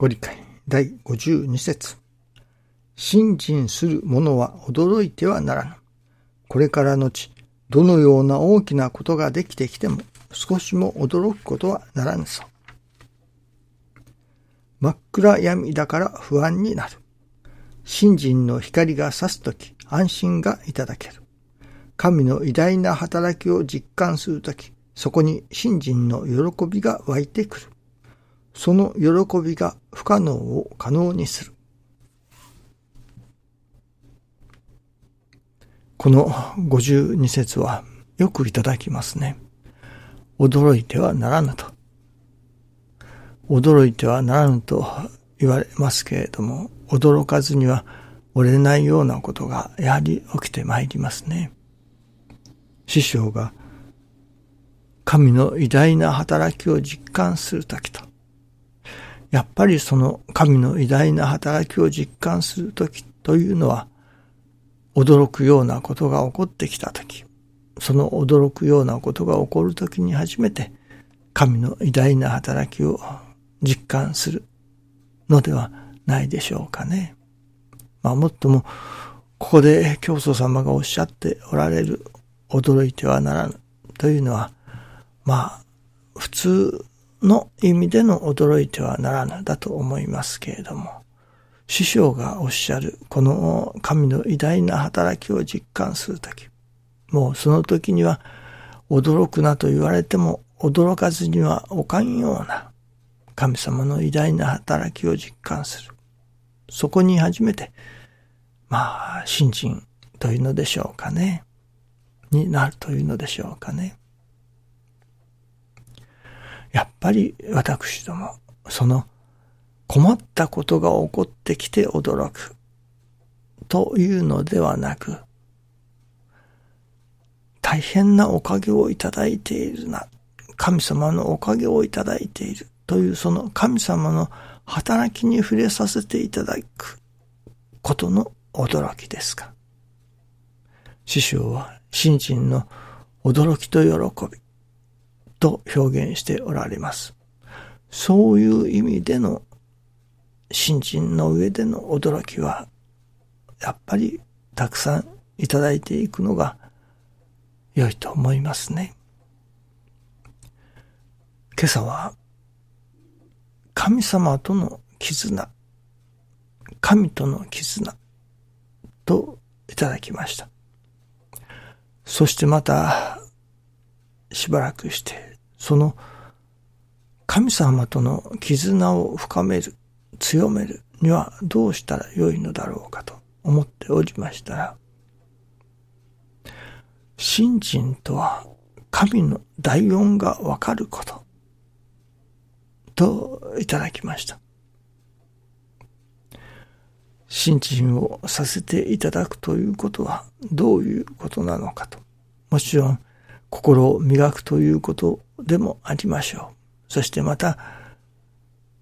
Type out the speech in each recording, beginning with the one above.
ご理解第52節信心する者は驚いてはならぬ。これからのち、どのような大きなことができてきても、少しも驚くことはならぬぞ。真っ暗闇だから不安になる。信心の光が差すとき、安心がいただける。神の偉大な働きを実感するとき、そこに信心の喜びが湧いてくる。その喜びが不可能を可能にする。この52節はよくいただきますね。驚いてはならぬと。驚いてはならぬと言われますけれども、驚かずには折れないようなことがやはり起きてまいりますね。師匠が神の偉大な働きを実感するときと、やっぱりその神の偉大な働きを実感するときというのは、驚くようなことが起こってきたとき、その驚くようなことが起こるときに初めて、神の偉大な働きを実感するのではないでしょうかね。まあ、もっとも、ここで教祖様がおっしゃっておられる驚いてはならぬというのは、まあ、普通の意味での驚いてはならぬだと思いますけれども、師匠がおっしゃるこの神の偉大な働きを実感するとき、もうその時には驚くなと言われても驚かずにはおかんような神様の偉大な働きを実感する。そこに初めて、まあ、信心というのでしょうかね。になるというのでしょうかね。やっぱり私ども、その困ったことが起こってきて驚くというのではなく、大変なおかげをいただいているな、神様のおかげをいただいているというその神様の働きに触れさせていただくことの驚きですか。師匠は新人の驚きと喜びと表現しておられます。そういう意味での新人の上での驚きは、やっぱりたくさんいただいていくのが良いと思いますね。今朝は、神様との絆、神との絆といただきました。そしてまた、しばらくして、その神様との絆を深める、強めるにはどうしたらよいのだろうかと思っておりましたら、信心とは神の大音がわかること、といただきました。信心をさせていただくということはどういうことなのかと。もちろん心を磨くということでもありましょう。そしてまた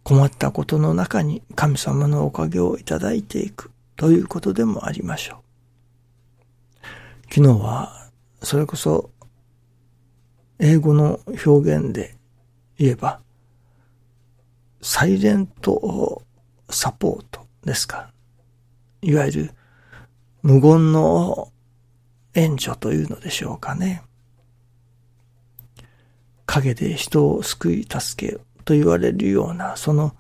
困ったことの中に神様のおかげをいただいていくということでもありましょう。昨日はそれこそ英語の表現で言えばサイレントサポートですか。いわゆる無言の援助というのでしょうかね。陰で人を救い助けと言われるような、その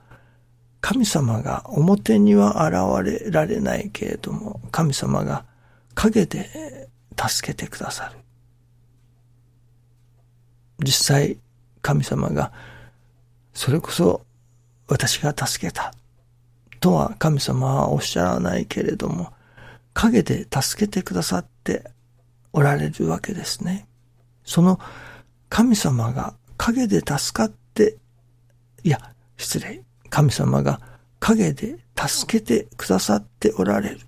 神様が表には現れられないけれども、神様が陰で助けてくださる。実際、神様が、それこそ私が助けたとは神様はおっしゃらないけれども、陰で助けてくださっておられるわけですね。その神様が陰で助かって、いや、失礼。神様が陰で助けてくださっておられる。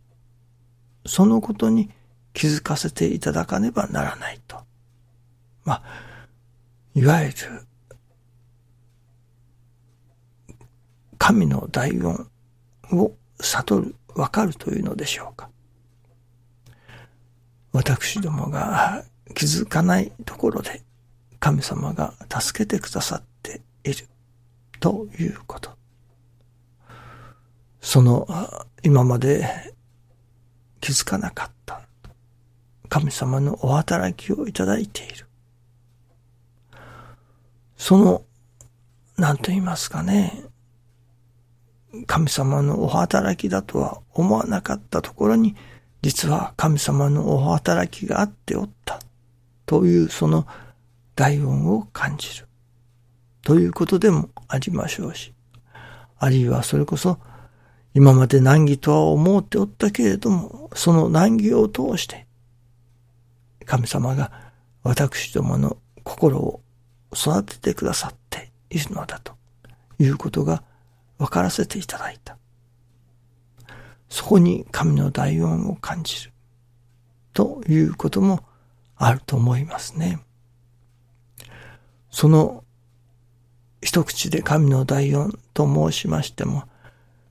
そのことに気づかせていただかねばならないと。まあ、いわゆる、神の大音を悟る、わかるというのでしょうか。私どもが気づかないところで神様が助けてくださっているということ。その今まで気づかなかった神様のお働きをいただいている。その、何と言いますかね、神様のお働きだとは思わなかったところに、実は神様のお働きがあっておった。というその大恩を感じる。ということでもありましょうし。あるいはそれこそ、今まで難儀とは思っておったけれども、その難儀を通して、神様が私どもの心を育ててくださっているのだということが分からせていただいた。そこに神の大恩を感じる。ということもあると思いますね。その一口で神の大恩と申しましても、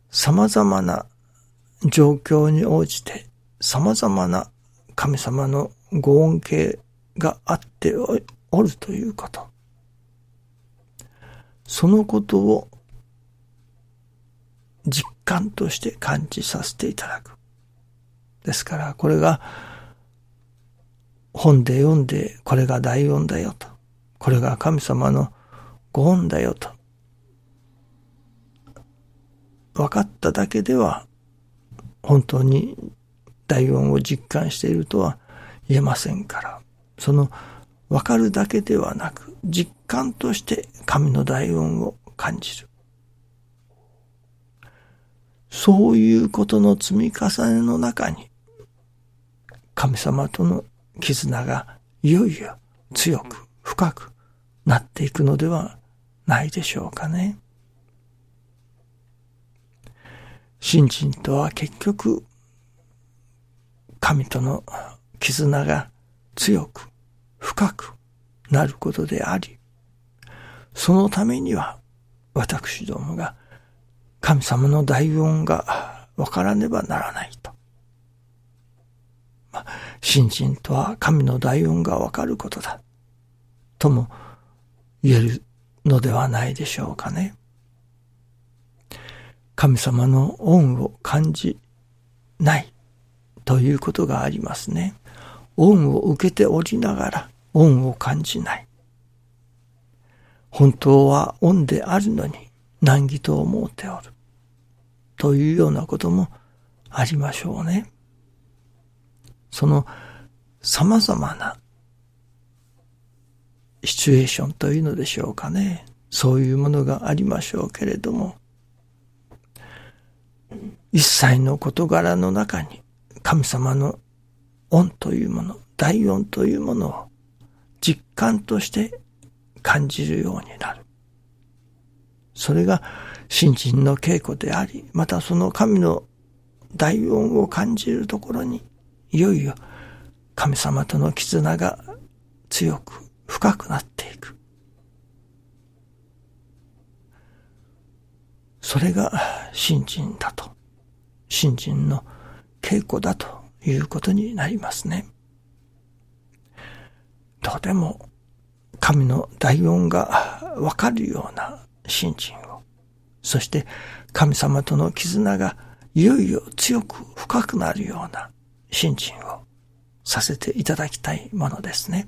様々な状況に応じて様々な神様のご恩恵があっておるということ。そのことを実感として感じさせていただく。ですから、これが本で読んで、これが大恩だよと。これが神様のご恩だよと。分かっただけでは、本当に大恩を実感しているとは言えませんから、その分かるだけではなく、実感として神の大恩を感じる。そういうことの積み重ねの中に、神様との絆がいよいよ強く深くなっていくのではないでしょうかね。信心とは結局、神との絆が強く深くなることであり、そのためには私どもが神様の大恩がわからねばならないと。まあ、信心とは神の大恩がわかることだ。とも言えるのではないでしょうかね。神様の恩を感じないということがありますね。恩を受けておりながら恩を感じない。本当は恩であるのに難儀と思うておる。というようなこともありましょうね。その様々なシチュエーションというのでしょうかね。そういうものがありましょうけれども、一切の事柄の中に神様の恩というもの、大恩というものを実感として感じるようになる。それが信心の稽古であり、またその神の大恩を感じるところに、いよいよ神様との絆が強く深くなっていく。それが信心だと。信心の稽古だということになりますね。とても神の大恩がわかるような信心を、そして神様との絆がいよいよ強く深くなるような信心をさせていただきたいものですね。